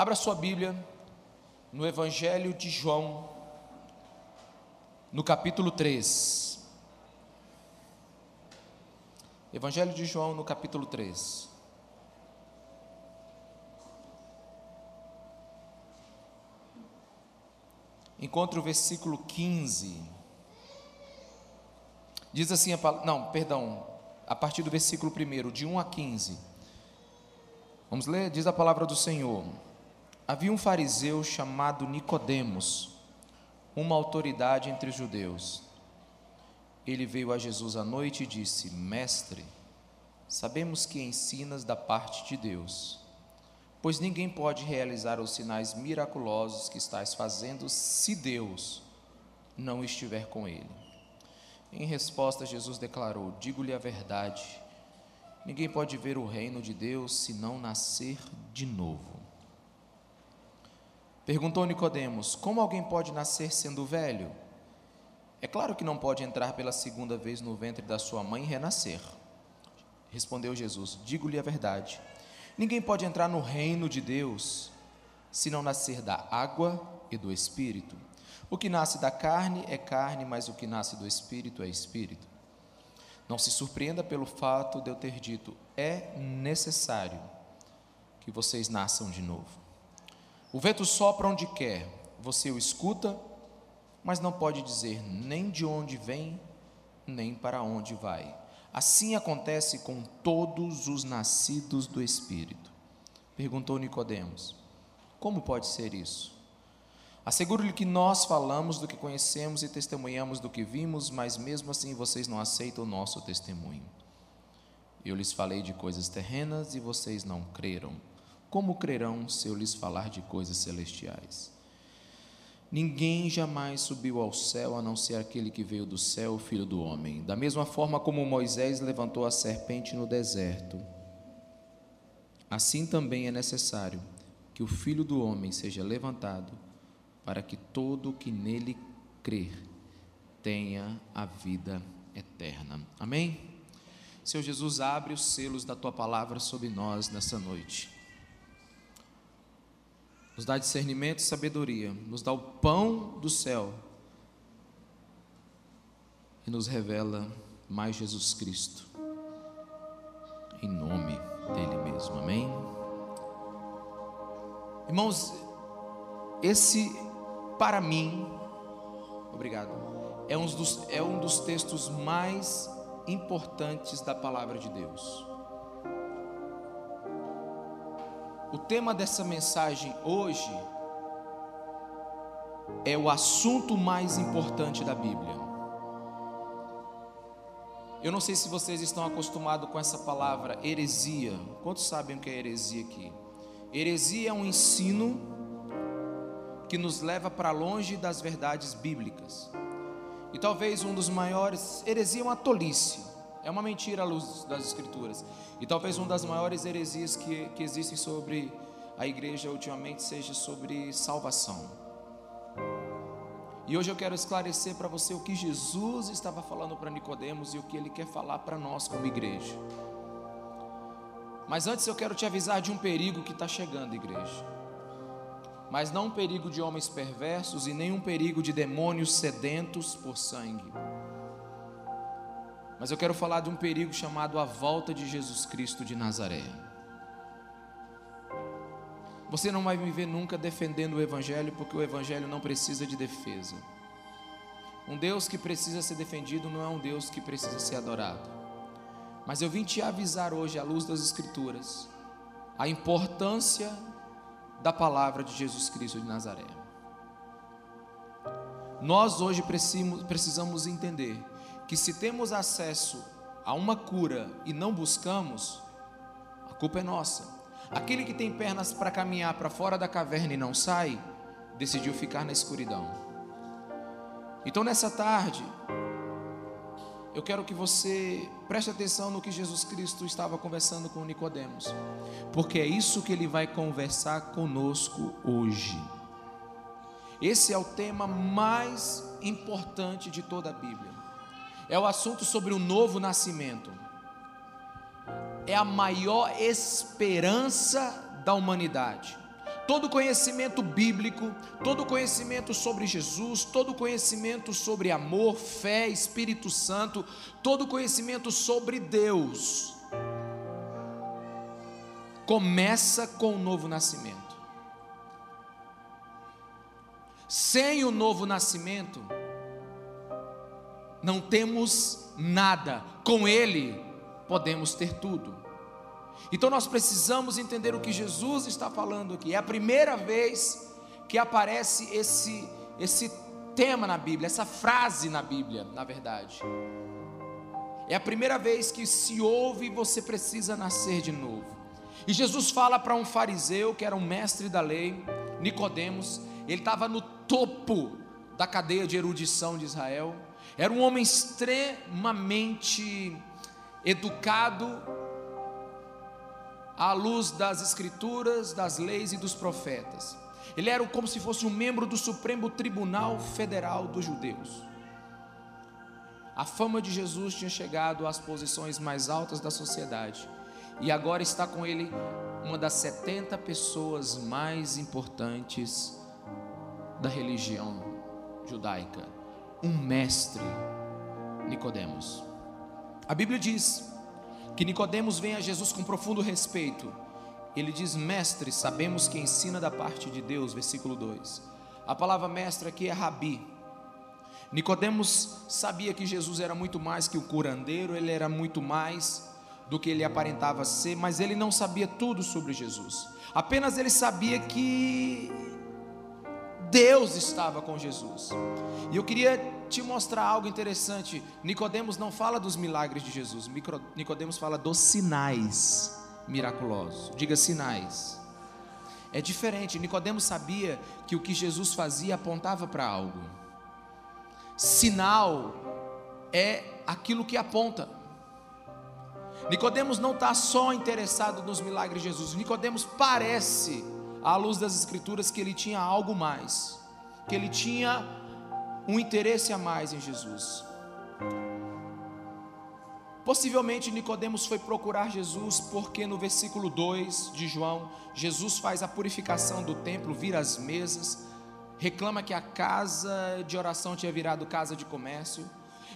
Abra sua Bíblia no Evangelho de João, no capítulo 3. Evangelho de João, no capítulo 3. Encontre o versículo 15. Diz assim a palavra, não, perdão, a partir do versículo 1, de 1 a 15. Vamos ler? Diz a palavra do Senhor. Havia um fariseu chamado Nicodemos, uma autoridade entre os judeus. Ele veio a Jesus à noite e disse: Mestre, sabemos que ensinas da parte de Deus, pois ninguém pode realizar os sinais miraculosos que estás fazendo se Deus não estiver com ele. Em resposta, Jesus declarou: Digo-lhe a verdade, ninguém pode ver o reino de Deus se não nascer de novo. Perguntou Nicodemos: Como alguém pode nascer sendo velho? É claro que não pode entrar pela segunda vez no ventre da sua mãe e renascer. Respondeu Jesus: Digo-lhe a verdade. Ninguém pode entrar no reino de Deus se não nascer da água e do espírito. O que nasce da carne é carne, mas o que nasce do espírito é espírito. Não se surpreenda pelo fato de eu ter dito: é necessário que vocês nasçam de novo. O vento sopra onde quer, você o escuta, mas não pode dizer nem de onde vem, nem para onde vai. Assim acontece com todos os nascidos do Espírito. Perguntou Nicodemos: Como pode ser isso? Asseguro-lhe que nós falamos do que conhecemos e testemunhamos do que vimos, mas mesmo assim vocês não aceitam o nosso testemunho. Eu lhes falei de coisas terrenas e vocês não creram. Como crerão se eu lhes falar de coisas celestiais? Ninguém jamais subiu ao céu a não ser aquele que veio do céu, o filho do homem. Da mesma forma como Moisés levantou a serpente no deserto, assim também é necessário que o filho do homem seja levantado, para que todo o que nele crer tenha a vida eterna. Amém? Senhor Jesus, abre os selos da tua palavra sobre nós nessa noite nos dá discernimento e sabedoria, nos dá o pão do céu e nos revela mais Jesus Cristo, em nome dele mesmo, amém? Irmãos, esse para mim, obrigado, é um dos, é um dos textos mais importantes da palavra de Deus. O tema dessa mensagem hoje é o assunto mais importante da Bíblia. Eu não sei se vocês estão acostumados com essa palavra heresia. Quantos sabem o que é heresia aqui? Heresia é um ensino que nos leva para longe das verdades bíblicas. E talvez um dos maiores, heresia é uma tolice. É uma mentira à luz das Escrituras. E talvez uma das maiores heresias que, que existem sobre a igreja ultimamente seja sobre salvação. E hoje eu quero esclarecer para você o que Jesus estava falando para Nicodemos e o que ele quer falar para nós como igreja. Mas antes eu quero te avisar de um perigo que está chegando, igreja. Mas não um perigo de homens perversos e nem um perigo de demônios sedentos por sangue. Mas eu quero falar de um perigo chamado a volta de Jesus Cristo de Nazaré. Você não vai me ver nunca defendendo o Evangelho, porque o Evangelho não precisa de defesa. Um Deus que precisa ser defendido não é um Deus que precisa ser adorado. Mas eu vim te avisar hoje, à luz das Escrituras, a importância da palavra de Jesus Cristo de Nazaré. Nós hoje precisamos entender que se temos acesso a uma cura e não buscamos, a culpa é nossa. Aquele que tem pernas para caminhar para fora da caverna e não sai, decidiu ficar na escuridão. Então nessa tarde, eu quero que você preste atenção no que Jesus Cristo estava conversando com Nicodemos, porque é isso que ele vai conversar conosco hoje. Esse é o tema mais importante de toda a Bíblia é o assunto sobre o novo nascimento. É a maior esperança da humanidade. todo conhecimento bíblico, todo conhecimento sobre Jesus, todo conhecimento sobre amor, fé, Espírito Santo, todo conhecimento sobre Deus, começa com o novo nascimento. Sem o novo nascimento, não temos nada, com Ele podemos ter tudo. Então nós precisamos entender o que Jesus está falando aqui. É a primeira vez que aparece esse esse tema na Bíblia, essa frase na Bíblia, na verdade. É a primeira vez que se ouve você precisa nascer de novo. E Jesus fala para um fariseu que era um mestre da lei, Nicodemos, ele estava no topo da cadeia de erudição de Israel. Era um homem extremamente educado, à luz das escrituras, das leis e dos profetas. Ele era como se fosse um membro do Supremo Tribunal Federal dos Judeus. A fama de Jesus tinha chegado às posições mais altas da sociedade. E agora está com ele uma das 70 pessoas mais importantes da religião judaica, um mestre, Nicodemos. A Bíblia diz que Nicodemos vem a Jesus com profundo respeito. Ele diz: "Mestre, sabemos que ensina da parte de Deus", versículo 2. A palavra mestre aqui é rabi. Nicodemos sabia que Jesus era muito mais que o curandeiro, ele era muito mais do que ele aparentava ser, mas ele não sabia tudo sobre Jesus. Apenas ele sabia que Deus estava com Jesus. E eu queria te mostrar algo interessante. Nicodemos não fala dos milagres de Jesus. Nicodemos fala dos sinais miraculosos. Diga sinais. É diferente. Nicodemos sabia que o que Jesus fazia apontava para algo. Sinal é aquilo que aponta. Nicodemos não está só interessado nos milagres de Jesus. Nicodemos parece, à luz das escrituras, que ele tinha algo mais, que ele tinha um interesse a mais em Jesus. Possivelmente Nicodemos foi procurar Jesus porque no versículo 2 de João, Jesus faz a purificação do templo, vira as mesas, reclama que a casa de oração tinha virado casa de comércio.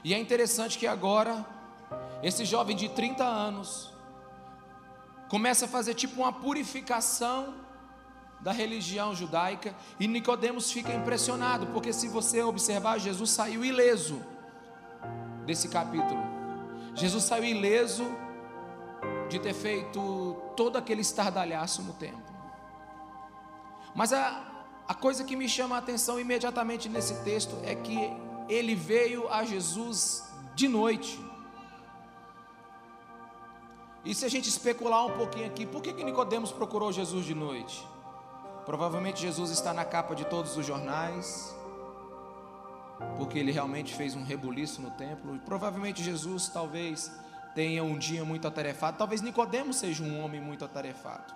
E é interessante que agora esse jovem de 30 anos começa a fazer tipo uma purificação da religião judaica e Nicodemos fica impressionado, porque se você observar, Jesus saiu ileso desse capítulo. Jesus saiu ileso de ter feito todo aquele estardalhaço no templo. Mas a, a coisa que me chama a atenção imediatamente nesse texto é que ele veio a Jesus de noite. E se a gente especular um pouquinho aqui, por que, que Nicodemos procurou Jesus de noite? Provavelmente Jesus está na capa de todos os jornais, porque ele realmente fez um rebuliço no templo. Provavelmente Jesus talvez tenha um dia muito atarefado. Talvez Nicodemos seja um homem muito atarefado.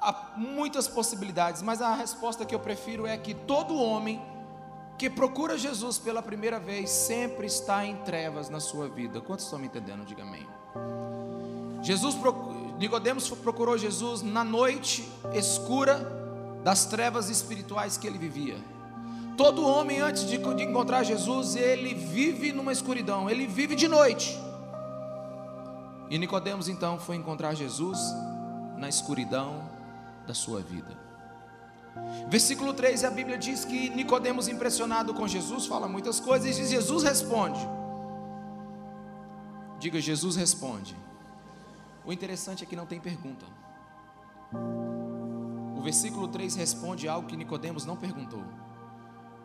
Há muitas possibilidades, mas a resposta que eu prefiro é que todo homem que procura Jesus pela primeira vez sempre está em trevas na sua vida. Quantos estão me entendendo? Diga amém. Jesus procura Nicodemos procurou Jesus na noite escura das trevas espirituais que ele vivia. Todo homem antes de, de encontrar Jesus, ele vive numa escuridão, ele vive de noite. E Nicodemos então foi encontrar Jesus na escuridão da sua vida. Versículo 3, a Bíblia diz que Nicodemos impressionado com Jesus, fala muitas coisas e Jesus responde. Diga, Jesus responde. O interessante é que não tem pergunta. O versículo 3 responde algo que Nicodemos não perguntou.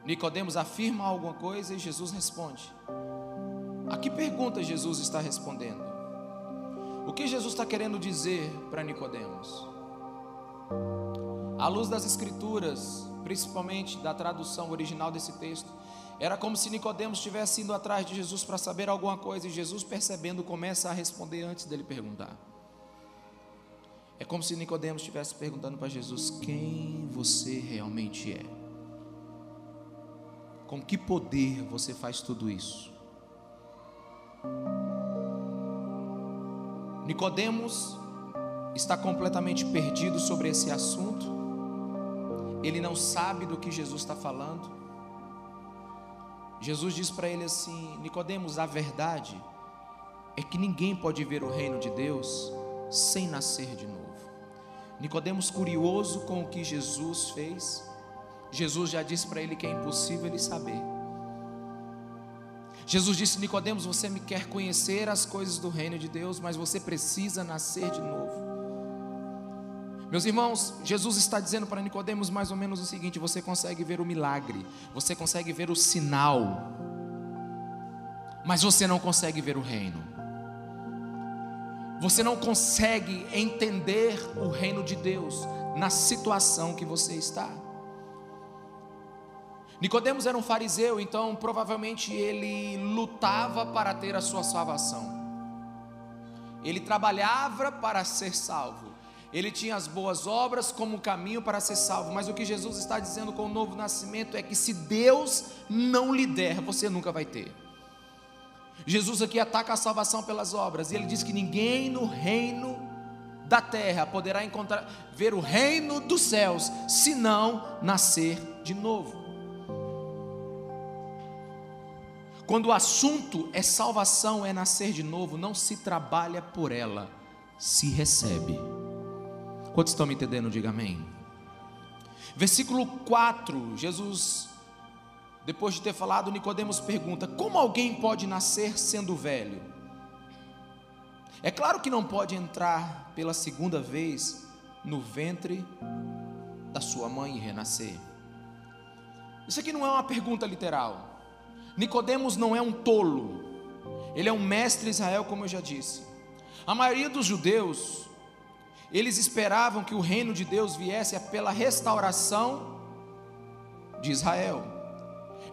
Nicodemos afirma alguma coisa e Jesus responde. A que pergunta Jesus está respondendo? O que Jesus está querendo dizer para Nicodemos? À luz das escrituras, principalmente da tradução original desse texto, era como se Nicodemos estivesse indo atrás de Jesus para saber alguma coisa e Jesus, percebendo, começa a responder antes dele perguntar. É como se Nicodemos estivesse perguntando para Jesus quem você realmente é. Com que poder você faz tudo isso? Nicodemos está completamente perdido sobre esse assunto ele não sabe do que Jesus está falando. Jesus diz para ele assim: Nicodemos, a verdade é que ninguém pode ver o reino de Deus sem nascer de novo. Nicodemos, curioso com o que Jesus fez, Jesus já disse para ele que é impossível ele saber. Jesus disse: Nicodemos, você me quer conhecer as coisas do reino de Deus, mas você precisa nascer de novo. Meus irmãos, Jesus está dizendo para Nicodemos mais ou menos o seguinte: você consegue ver o milagre, você consegue ver o sinal, mas você não consegue ver o reino. Você não consegue entender o reino de Deus na situação que você está. Nicodemos era um fariseu, então provavelmente ele lutava para ter a sua salvação. Ele trabalhava para ser salvo. Ele tinha as boas obras como caminho para ser salvo. Mas o que Jesus está dizendo com o novo nascimento é que se Deus não lhe der, você nunca vai ter. Jesus aqui ataca a salvação pelas obras, e ele diz que ninguém no reino da terra poderá encontrar ver o reino dos céus se não nascer de novo. Quando o assunto é salvação, é nascer de novo, não se trabalha por ela, se recebe. Quantos estão me entendendo? Diga amém. Versículo 4, Jesus depois de ter falado, Nicodemos pergunta: Como alguém pode nascer sendo velho? É claro que não pode entrar pela segunda vez no ventre da sua mãe e renascer. Isso aqui não é uma pergunta literal. Nicodemos não é um tolo. Ele é um mestre Israel, como eu já disse. A maioria dos judeus, eles esperavam que o reino de Deus viesse pela restauração de Israel.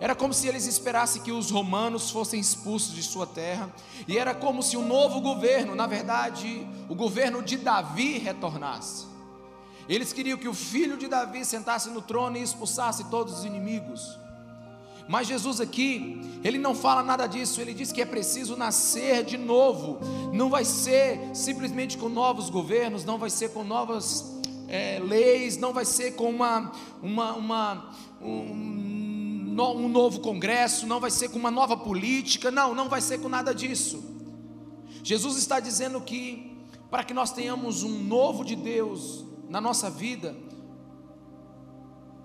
Era como se eles esperassem que os romanos fossem expulsos de sua terra, e era como se o novo governo, na verdade, o governo de Davi retornasse. Eles queriam que o filho de Davi sentasse no trono e expulsasse todos os inimigos. Mas Jesus aqui, ele não fala nada disso, ele diz que é preciso nascer de novo. Não vai ser simplesmente com novos governos, não vai ser com novas é, leis, não vai ser com uma, uma, uma um, um novo congresso, não vai ser com uma nova política, não, não vai ser com nada disso. Jesus está dizendo que para que nós tenhamos um novo de Deus na nossa vida,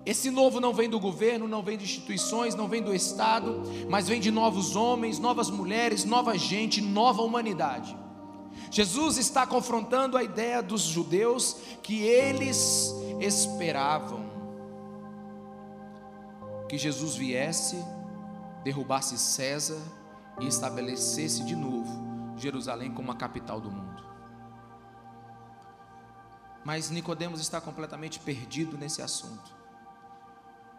esse novo não vem do governo, não vem de instituições, não vem do Estado, mas vem de novos homens, novas mulheres, nova gente, nova humanidade. Jesus está confrontando a ideia dos judeus que eles esperavam que Jesus viesse, derrubasse César e estabelecesse de novo Jerusalém como a capital do mundo. Mas Nicodemos está completamente perdido nesse assunto.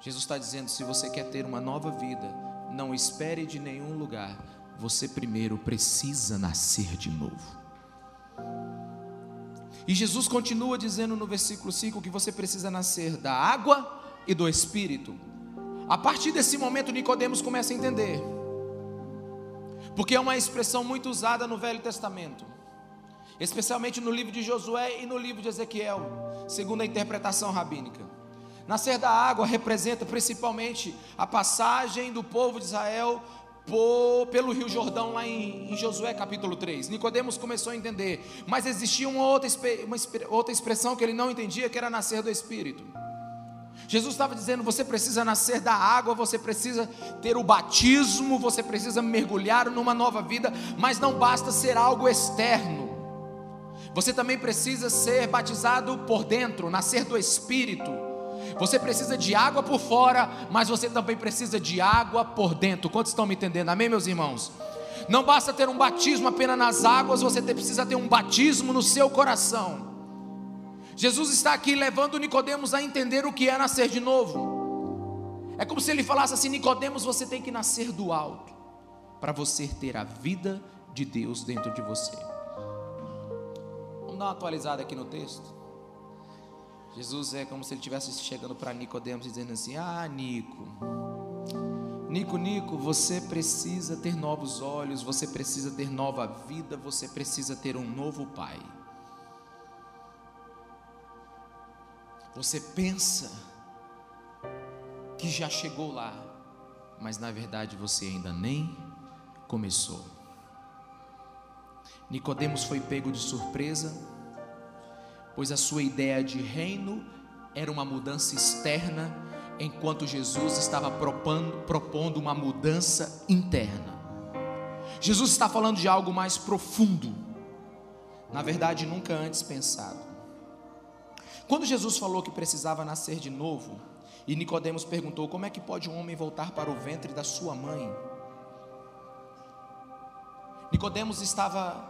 Jesus está dizendo: se você quer ter uma nova vida, não espere de nenhum lugar. Você primeiro precisa nascer de novo. E Jesus continua dizendo no versículo 5 que você precisa nascer da água e do espírito. A partir desse momento, Nicodemos começa a entender. Porque é uma expressão muito usada no Velho Testamento, especialmente no livro de Josué e no livro de Ezequiel, segundo a interpretação rabínica. Nascer da água representa principalmente a passagem do povo de Israel pelo Rio Jordão, lá em, em, Josué capítulo 3. Nicodemos começou a entender, mas existia uma outra, uma outra expressão que ele não entendia, que era nascer do Espírito. Jesus estava dizendo: você precisa nascer da água, você precisa ter o batismo, você precisa mergulhar numa nova vida, mas não basta ser algo externo. Você também precisa ser batizado por dentro, nascer do Espírito. Você precisa de água por fora, mas você também precisa de água por dentro. Quantos estão me entendendo? Amém, meus irmãos? Não basta ter um batismo apenas nas águas, você precisa ter um batismo no seu coração. Jesus está aqui levando Nicodemos a entender o que é nascer de novo. É como se ele falasse assim: Nicodemos, você tem que nascer do alto para você ter a vida de Deus dentro de você. Vamos dar uma atualizada aqui no texto. Jesus é como se ele estivesse chegando para Nicodemos dizendo assim: "Ah, Nico, Nico, Nico, você precisa ter novos olhos, você precisa ter nova vida, você precisa ter um novo pai." Você pensa que já chegou lá, mas na verdade você ainda nem começou. Nicodemos foi pego de surpresa, pois a sua ideia de reino era uma mudança externa, enquanto Jesus estava propondo, propondo uma mudança interna. Jesus está falando de algo mais profundo, na verdade, nunca antes pensado. Quando Jesus falou que precisava nascer de novo, e Nicodemos perguntou: Como é que pode um homem voltar para o ventre da sua mãe? Nicodemos estava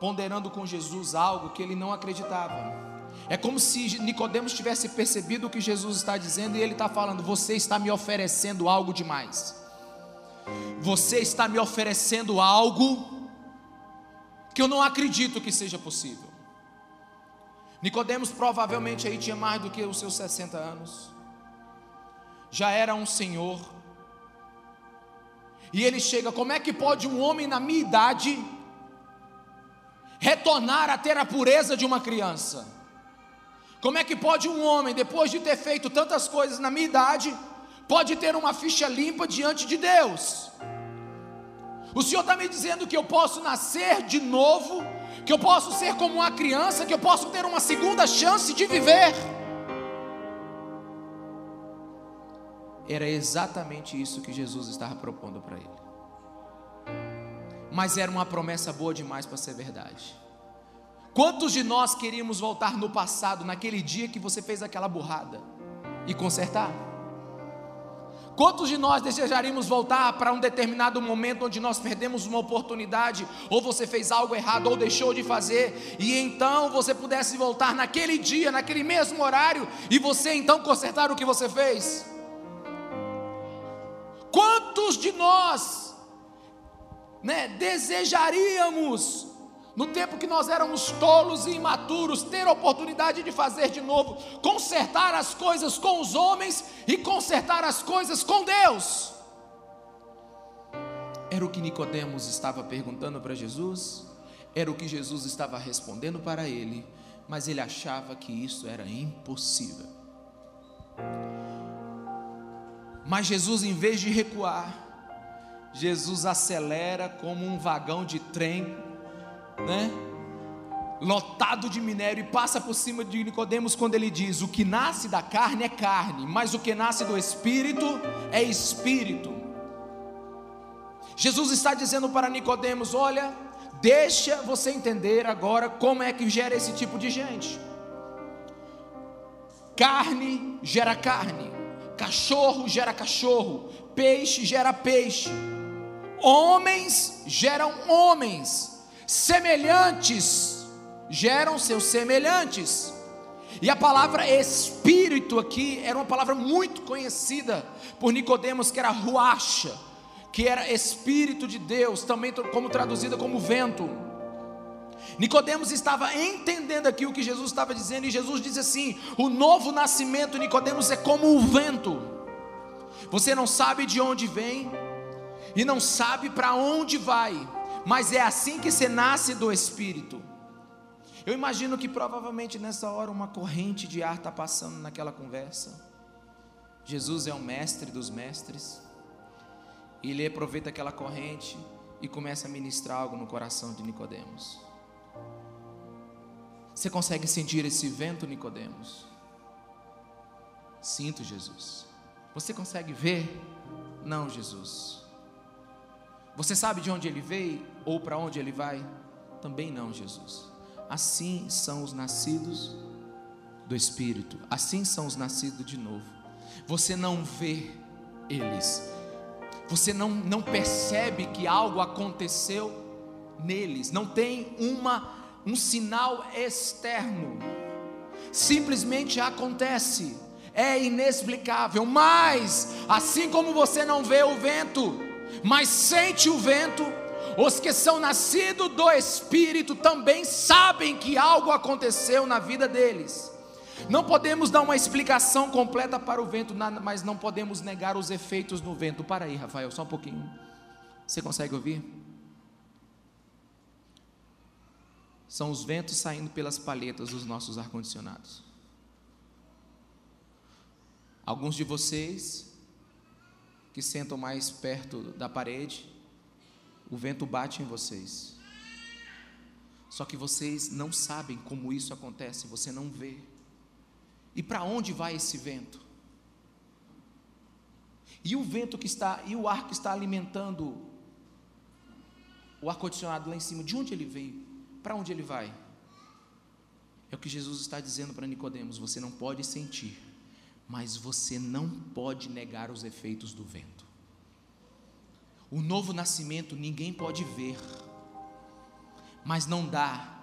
ponderando com Jesus algo que ele não acreditava. É como se Nicodemos tivesse percebido o que Jesus está dizendo e ele está falando: Você está me oferecendo algo demais. Você está me oferecendo algo que eu não acredito que seja possível. Nicodemos provavelmente aí tinha mais do que os seus 60 anos. Já era um senhor. E ele chega, como é que pode um homem na minha idade retornar a ter a pureza de uma criança? Como é que pode um homem, depois de ter feito tantas coisas na minha idade, pode ter uma ficha limpa diante de Deus? O Senhor está me dizendo que eu posso nascer de novo que eu posso ser como uma criança, que eu posso ter uma segunda chance de viver. Era exatamente isso que Jesus estava propondo para ele. Mas era uma promessa boa demais para ser verdade. Quantos de nós queríamos voltar no passado, naquele dia que você fez aquela burrada, e consertar? Quantos de nós desejaríamos voltar para um determinado momento onde nós perdemos uma oportunidade, ou você fez algo errado, ou deixou de fazer, e então você pudesse voltar naquele dia, naquele mesmo horário, e você então consertar o que você fez? Quantos de nós né, desejaríamos no tempo que nós éramos tolos e imaturos, ter a oportunidade de fazer de novo, consertar as coisas com os homens e consertar as coisas com Deus. Era o que Nicodemos estava perguntando para Jesus, era o que Jesus estava respondendo para ele, mas ele achava que isso era impossível. Mas Jesus, em vez de recuar, Jesus acelera como um vagão de trem né? Lotado de minério e passa por cima de Nicodemos quando ele diz: "O que nasce da carne é carne, mas o que nasce do espírito é espírito". Jesus está dizendo para Nicodemos: "Olha, deixa você entender agora como é que gera esse tipo de gente. Carne gera carne, cachorro gera cachorro, peixe gera peixe, homens geram homens semelhantes geram seus semelhantes. E a palavra espírito aqui era uma palavra muito conhecida por Nicodemos, que era ruacha, que era espírito de Deus, também como traduzida como vento. Nicodemos estava entendendo aqui o que Jesus estava dizendo, e Jesus diz assim: o novo nascimento, Nicodemos, é como o vento. Você não sabe de onde vem e não sabe para onde vai mas é assim que se nasce do Espírito. Eu imagino que provavelmente nessa hora uma corrente de ar está passando naquela conversa. Jesus é o mestre dos mestres. E ele aproveita aquela corrente e começa a ministrar algo no coração de Nicodemos. Você consegue sentir esse vento, Nicodemos? Sinto, Jesus. Você consegue ver? Não, Jesus. Você sabe de onde ele veio ou para onde ele vai? Também não, Jesus. Assim são os nascidos do Espírito, assim são os nascidos de novo. Você não vê eles, você não, não percebe que algo aconteceu neles, não tem uma, um sinal externo, simplesmente acontece, é inexplicável, mas assim como você não vê o vento, mas sente o vento. Os que são nascidos do Espírito também sabem que algo aconteceu na vida deles. Não podemos dar uma explicação completa para o vento, mas não podemos negar os efeitos no vento. Para aí, Rafael, só um pouquinho. Você consegue ouvir? São os ventos saindo pelas palhetas dos nossos ar-condicionados. Alguns de vocês que sentam mais perto da parede, o vento bate em vocês. Só que vocês não sabem como isso acontece, você não vê. E para onde vai esse vento? E o vento que está, e o ar que está alimentando o ar-condicionado lá em cima, de onde ele veio? Para onde ele vai? É o que Jesus está dizendo para Nicodemos, você não pode sentir, mas você não pode negar os efeitos do vento. O novo nascimento ninguém pode ver, mas não dá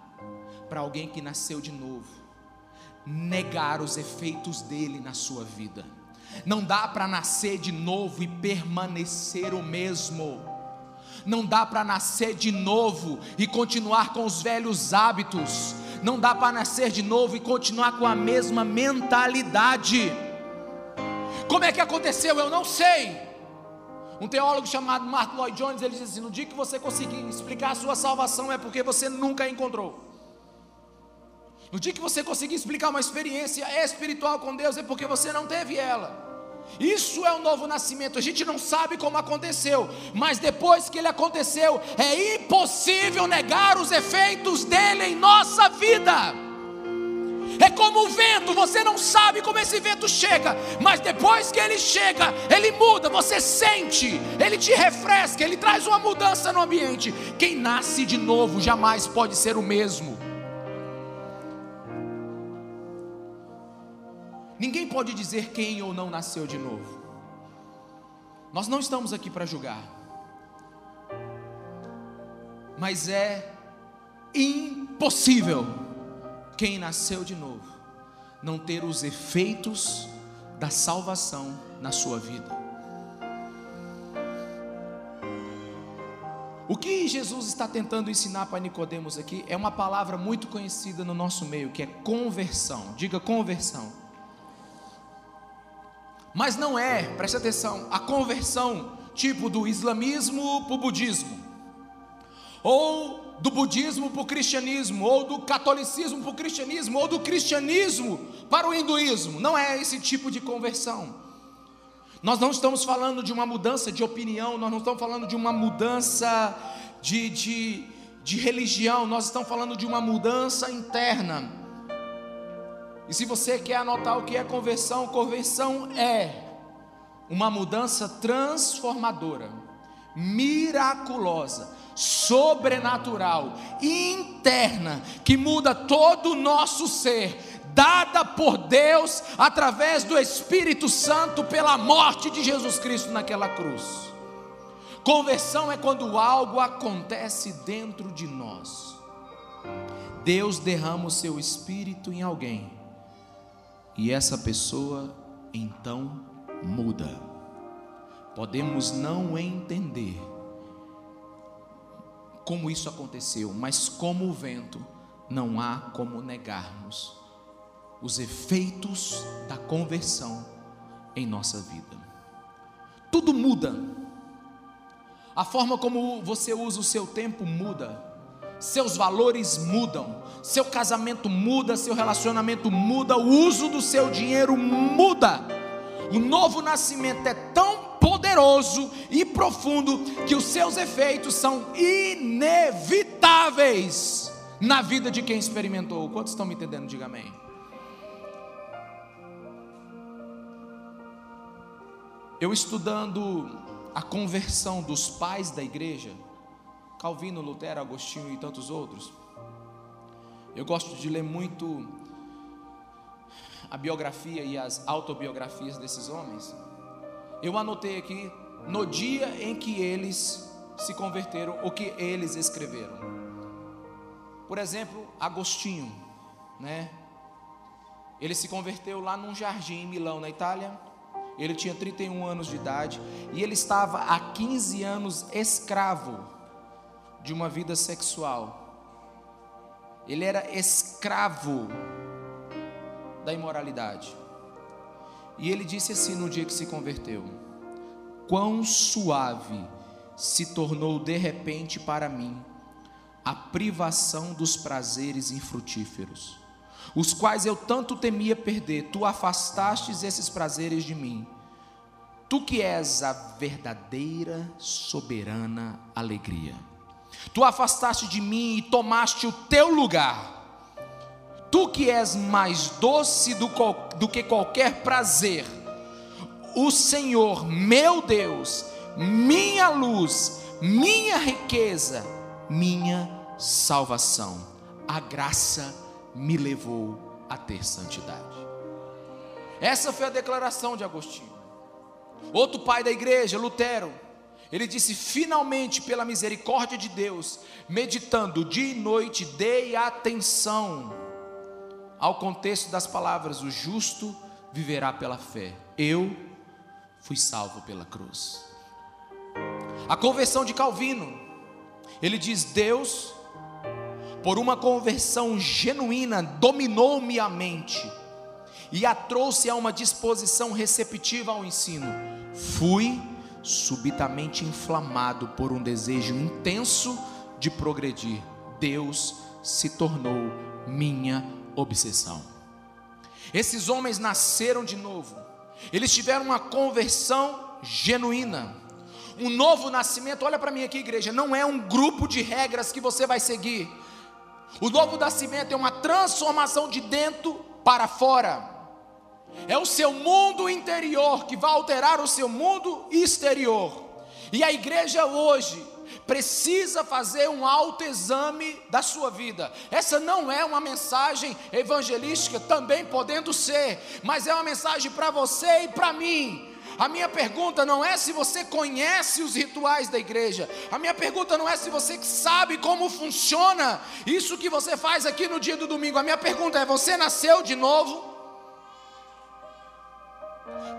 para alguém que nasceu de novo negar os efeitos dele na sua vida. Não dá para nascer de novo e permanecer o mesmo. Não dá para nascer de novo e continuar com os velhos hábitos. Não dá para nascer de novo e continuar com a mesma mentalidade. Como é que aconteceu? Eu não sei. Um teólogo chamado Martin Lloyd Jones, ele diz assim: no dia que você conseguir explicar a sua salvação é porque você nunca a encontrou. No dia que você conseguir explicar uma experiência espiritual com Deus é porque você não teve ela. Isso é o novo nascimento. A gente não sabe como aconteceu, mas depois que ele aconteceu, é impossível negar os efeitos dele em nossa vida. É como o vento, você não sabe como esse vento chega, mas depois que ele chega, ele muda, você sente, ele te refresca, ele traz uma mudança no ambiente. Quem nasce de novo jamais pode ser o mesmo. Ninguém pode dizer quem ou não nasceu de novo. Nós não estamos aqui para julgar, mas é impossível quem nasceu de novo não ter os efeitos da salvação na sua vida. O que Jesus está tentando ensinar para Nicodemos aqui é uma palavra muito conhecida no nosso meio, que é conversão. Diga conversão. Mas não é, preste atenção, a conversão tipo do islamismo para o budismo, ou do budismo para o cristianismo, ou do catolicismo para o cristianismo, ou do cristianismo para o hinduísmo. Não é esse tipo de conversão. Nós não estamos falando de uma mudança de opinião, nós não estamos falando de uma mudança de, de, de religião, nós estamos falando de uma mudança interna. E se você quer anotar o que é conversão, conversão é uma mudança transformadora, miraculosa sobrenatural, interna, que muda todo o nosso ser, dada por Deus através do Espírito Santo pela morte de Jesus Cristo naquela cruz. Conversão é quando algo acontece dentro de nós. Deus derrama o seu espírito em alguém e essa pessoa então muda. Podemos não entender como isso aconteceu, mas como o vento, não há como negarmos os efeitos da conversão em nossa vida. Tudo muda. A forma como você usa o seu tempo muda. Seus valores mudam, seu casamento muda, seu relacionamento muda, o uso do seu dinheiro muda. O novo nascimento é tão poderoso e profundo que os seus efeitos são inevitáveis na vida de quem experimentou. Quantos estão me entendendo? Diga amém. Eu estudando a conversão dos pais da igreja, Calvino, Lutero, Agostinho e tantos outros, eu gosto de ler muito a biografia e as autobiografias desses homens eu anotei aqui no dia em que eles se converteram, o que eles escreveram. Por exemplo, Agostinho, né? Ele se converteu lá num jardim em Milão, na Itália. Ele tinha 31 anos de idade e ele estava há 15 anos escravo de uma vida sexual. Ele era escravo da imoralidade. E ele disse assim no dia que se converteu: Quão suave se tornou de repente para mim a privação dos prazeres infrutíferos, os quais eu tanto temia perder, tu afastastes esses prazeres de mim. Tu que és a verdadeira, soberana alegria. Tu afastaste de mim e tomaste o teu lugar. Tu que és mais doce do, do que qualquer prazer. O Senhor, meu Deus, minha luz, minha riqueza, minha salvação. A graça me levou a ter santidade. Essa foi a declaração de Agostinho. Outro pai da igreja, Lutero, ele disse: finalmente, pela misericórdia de Deus, meditando dia e noite, dei atenção ao contexto das palavras: o justo viverá pela fé. Eu fui salvo pela cruz. A conversão de Calvino, ele diz: Deus, por uma conversão genuína, dominou-me a mente e a trouxe a uma disposição receptiva ao ensino. Fui subitamente inflamado por um desejo intenso de progredir. Deus se tornou minha obsessão. Esses homens nasceram de novo, eles tiveram uma conversão genuína. Um novo nascimento, olha para mim aqui, igreja, não é um grupo de regras que você vai seguir. O novo nascimento é uma transformação de dentro para fora. É o seu mundo interior que vai alterar o seu mundo exterior. E a igreja hoje precisa fazer um autoexame da sua vida. Essa não é uma mensagem evangelística, também podendo ser, mas é uma mensagem para você e para mim. A minha pergunta não é se você conhece os rituais da igreja. A minha pergunta não é se você sabe como funciona isso que você faz aqui no dia do domingo. A minha pergunta é: você nasceu de novo?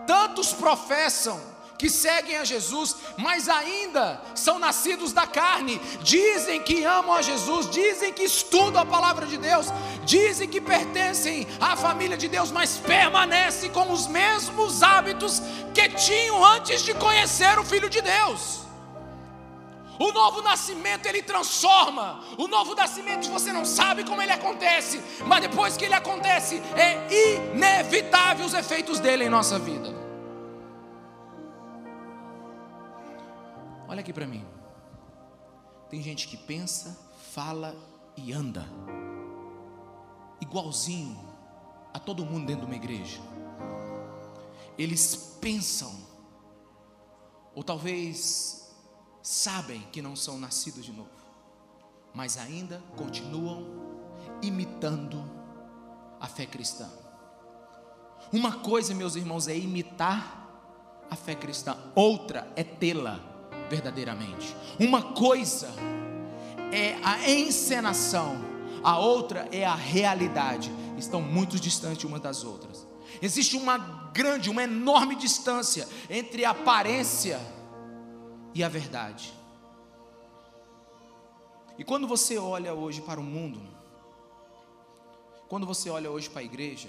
Tantos professam que seguem a Jesus, mas ainda são nascidos da carne, dizem que amam a Jesus, dizem que estudam a palavra de Deus, dizem que pertencem à família de Deus, mas permanecem com os mesmos hábitos que tinham antes de conhecer o Filho de Deus. O novo nascimento ele transforma. O novo nascimento você não sabe como ele acontece, mas depois que ele acontece, é inevitável os efeitos dele em nossa vida. Olha aqui para mim. Tem gente que pensa, fala e anda igualzinho a todo mundo dentro de uma igreja. Eles pensam, ou talvez sabem que não são nascidos de novo, mas ainda continuam imitando a fé cristã. Uma coisa, meus irmãos, é imitar a fé cristã, outra é tê-la verdadeiramente. Uma coisa é a encenação, a outra é a realidade. Estão muito distantes umas das outras. Existe uma grande, uma enorme distância entre a aparência e a verdade. E quando você olha hoje para o mundo, quando você olha hoje para a igreja,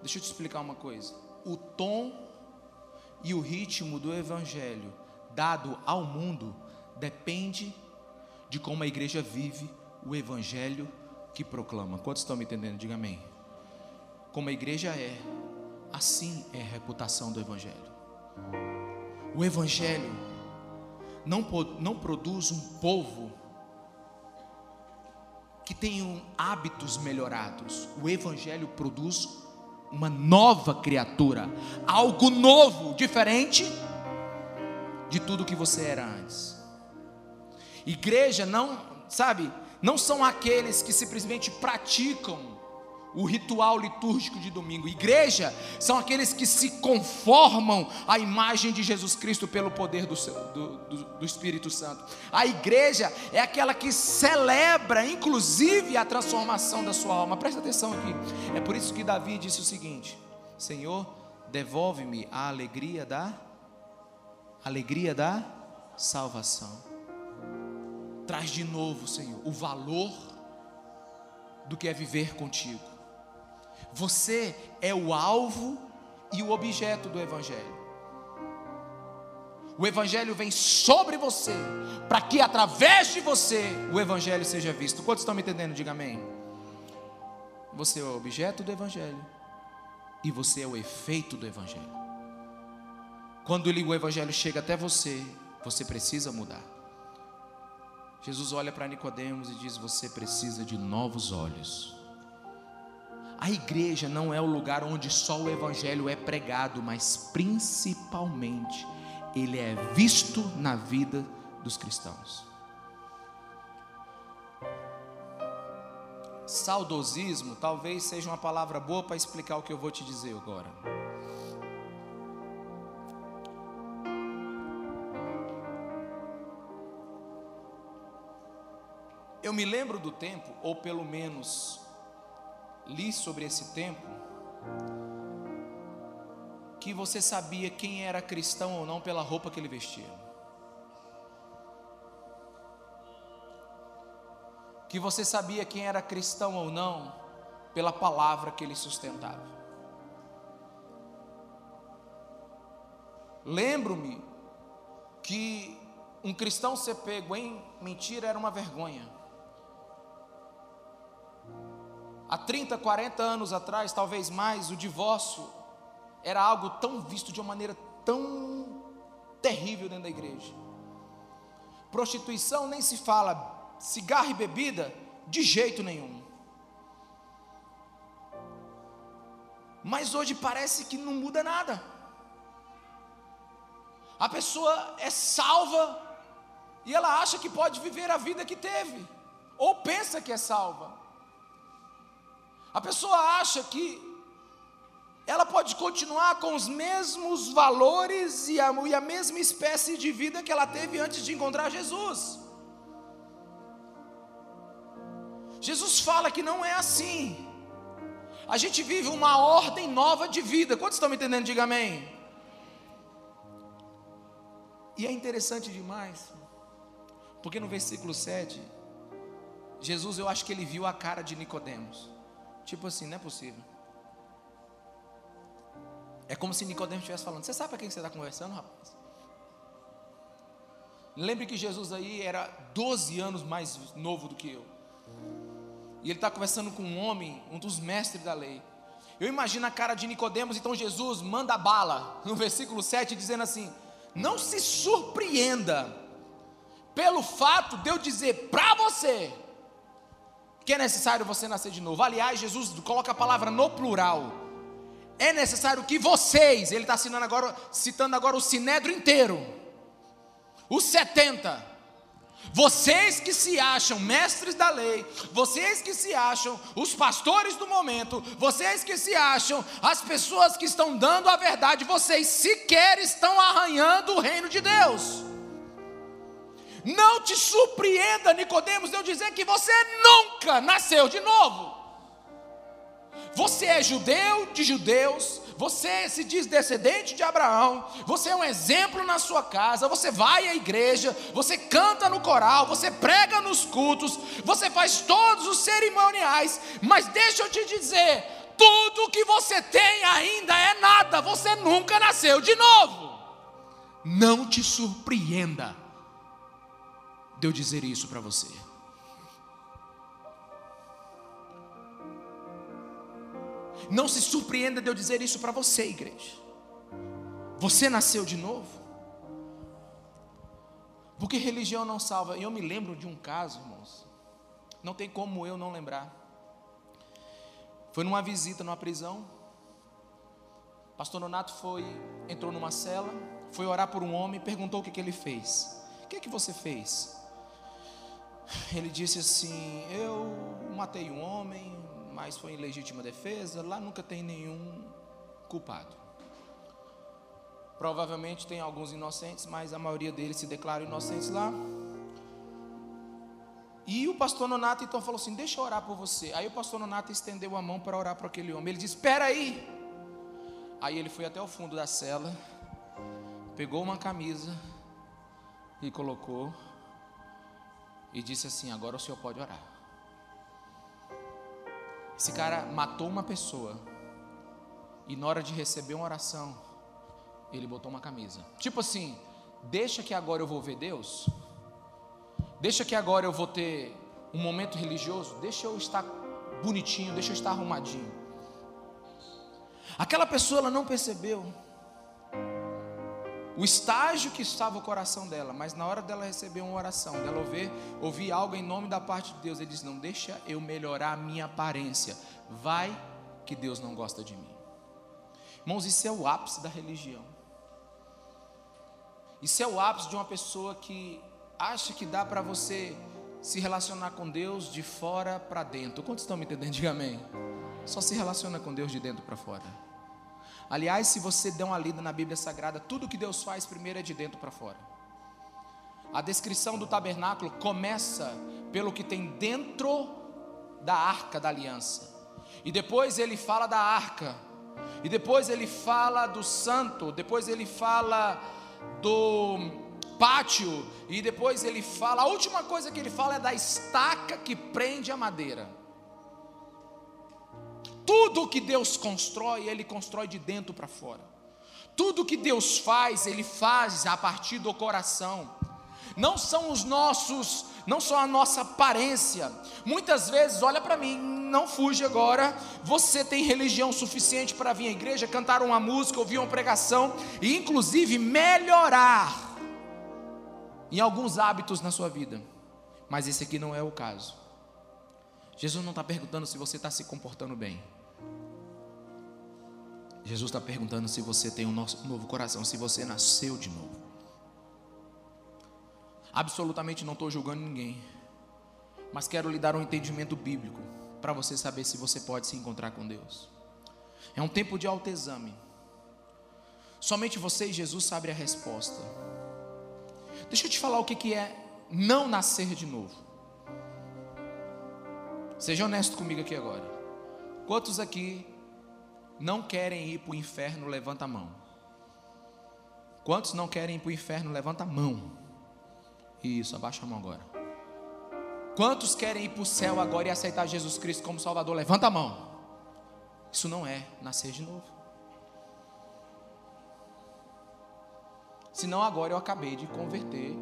deixa eu te explicar uma coisa: o tom e o ritmo do evangelho dado ao mundo depende de como a igreja vive o evangelho que proclama. Quantos estão me entendendo? Diga amém. Como a igreja é, assim é a reputação do evangelho. O Evangelho não, não produz um povo que tenha hábitos melhorados. O Evangelho produz uma nova criatura, algo novo, diferente de tudo que você era antes. Igreja não, sabe, não são aqueles que simplesmente praticam o ritual litúrgico de domingo. Igreja são aqueles que se conformam à imagem de Jesus Cristo pelo poder do, do, do, Espírito Santo. A igreja é aquela que celebra, inclusive, a transformação da sua alma. Presta atenção aqui. É por isso que Davi disse o seguinte: Senhor, devolve-me a alegria da alegria da salvação. Traz de novo, Senhor, o valor do que é viver contigo. Você é o alvo e o objeto do Evangelho. O Evangelho vem sobre você, para que através de você o Evangelho seja visto. Quantos estão me entendendo? Diga amém. Você é o objeto do Evangelho e você é o efeito do Evangelho. Quando o evangelho chega até você, você precisa mudar. Jesus olha para Nicodemos e diz: "Você precisa de novos olhos". A igreja não é o lugar onde só o evangelho é pregado, mas principalmente ele é visto na vida dos cristãos. Saudosismo talvez seja uma palavra boa para explicar o que eu vou te dizer agora. Eu me lembro do tempo, ou pelo menos li sobre esse tempo, que você sabia quem era cristão ou não pela roupa que ele vestia. Que você sabia quem era cristão ou não pela palavra que ele sustentava. Lembro-me que um cristão ser pego em mentira era uma vergonha. Há 30, 40 anos atrás, talvez mais, o divórcio era algo tão visto de uma maneira tão terrível dentro da igreja. Prostituição nem se fala, cigarro e bebida, de jeito nenhum. Mas hoje parece que não muda nada. A pessoa é salva e ela acha que pode viver a vida que teve, ou pensa que é salva. A pessoa acha que ela pode continuar com os mesmos valores e a, e a, mesma espécie de vida que ela teve antes de encontrar Jesus. Jesus fala que não é assim. A gente vive uma ordem nova de vida. Quantos estão me entendendo? Diga amém. E é interessante demais, porque no versículo 7, Jesus, eu acho que ele viu a cara de Nicodemos. Tipo assim, não é possível. É como se Nicodemo estivesse falando: Você sabe para quem você está conversando, rapaz? Lembre que Jesus aí era 12 anos mais novo do que eu. E ele está conversando com um homem, um dos mestres da lei. Eu imagino a cara de Nicodemos, então Jesus manda bala no versículo 7, dizendo assim: Não se surpreenda pelo fato de eu dizer para você que é necessário você nascer de novo. Aliás, Jesus coloca a palavra no plural. É necessário que vocês, ele está citando agora, citando agora o sinédrio inteiro, os 70, vocês que se acham mestres da lei, vocês que se acham os pastores do momento, vocês que se acham as pessoas que estão dando a verdade, vocês sequer estão arranhando o reino de Deus. Não te surpreenda, Nicodemos, de eu dizer que você nunca nasceu de novo. Você é judeu de judeus, você se diz descendente de Abraão, você é um exemplo na sua casa, você vai à igreja, você canta no coral, você prega nos cultos, você faz todos os cerimoniais, mas deixa eu te dizer, tudo que você tem ainda é nada, você nunca nasceu de novo. Não te surpreenda de eu dizer isso para você. Não se surpreenda de eu dizer isso para você, igreja. Você nasceu de novo? Porque religião não salva. E eu me lembro de um caso, irmãos. Não tem como eu não lembrar. Foi numa visita numa prisão. Pastor Nonato foi, entrou numa cela, foi orar por um homem, perguntou o que, que ele fez. O que, que você fez? Ele disse assim: Eu matei um homem, mas foi em legítima defesa. Lá nunca tem nenhum culpado. Provavelmente tem alguns inocentes, mas a maioria deles se declaram inocentes lá. E o pastor Nonato então falou assim: Deixa eu orar por você. Aí o pastor Nonato estendeu a mão para orar para aquele homem. Ele disse: Espera aí. Aí ele foi até o fundo da cela, pegou uma camisa e colocou e disse assim: Agora o senhor pode orar. Esse cara matou uma pessoa e na hora de receber uma oração, ele botou uma camisa. Tipo assim, deixa que agora eu vou ver Deus. Deixa que agora eu vou ter um momento religioso. Deixa eu estar bonitinho, deixa eu estar arrumadinho. Aquela pessoa ela não percebeu o estágio que estava o coração dela, mas na hora dela receber uma oração, dela ouvir, ouvir algo em nome da parte de Deus, ele diz: Não, deixa eu melhorar a minha aparência, vai que Deus não gosta de mim. Irmãos, isso é o ápice da religião. Isso é o ápice de uma pessoa que acha que dá para você se relacionar com Deus de fora para dentro. Quantos estão me entendendo? Diga amém. Só se relaciona com Deus de dentro para fora. Aliás, se você der uma lida na Bíblia Sagrada, tudo que Deus faz primeiro é de dentro para fora. A descrição do tabernáculo começa pelo que tem dentro da arca da aliança. E depois ele fala da arca. E depois ele fala do santo. Depois ele fala do pátio. E depois ele fala. A última coisa que ele fala é da estaca que prende a madeira. Tudo que Deus constrói, Ele constrói de dentro para fora. Tudo que Deus faz, Ele faz a partir do coração. Não são os nossos, não só a nossa aparência. Muitas vezes, olha para mim, não fuja agora. Você tem religião suficiente para vir à igreja, cantar uma música, ouvir uma pregação e, inclusive, melhorar em alguns hábitos na sua vida. Mas esse aqui não é o caso. Jesus não está perguntando se você está se comportando bem. Jesus está perguntando se você tem um novo coração, se você nasceu de novo. Absolutamente não estou julgando ninguém, mas quero lhe dar um entendimento bíblico para você saber se você pode se encontrar com Deus. É um tempo de autoexame. Somente você e Jesus sabem a resposta. Deixa eu te falar o que é não nascer de novo. Seja honesto comigo aqui agora. Quantos aqui não querem ir para o inferno, levanta a mão. Quantos não querem ir para o inferno, levanta a mão. Isso, abaixa a mão agora. Quantos querem ir para o céu agora e aceitar Jesus Cristo como Salvador? Levanta a mão. Isso não é nascer de novo. Senão agora eu acabei de converter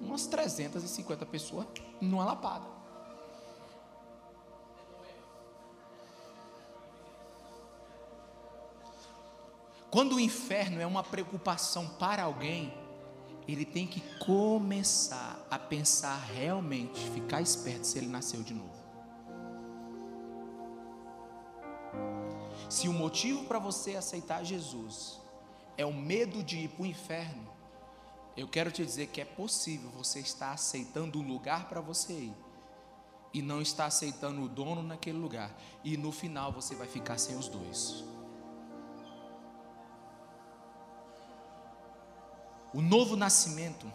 umas 350 pessoas numa lapada. Quando o inferno é uma preocupação para alguém, ele tem que começar a pensar realmente, ficar esperto se ele nasceu de novo. Se o motivo para você aceitar Jesus é o medo de ir para o inferno, eu quero te dizer que é possível você estar aceitando um lugar para você ir e não estar aceitando o dono naquele lugar, e no final você vai ficar sem os dois. O novo nascimento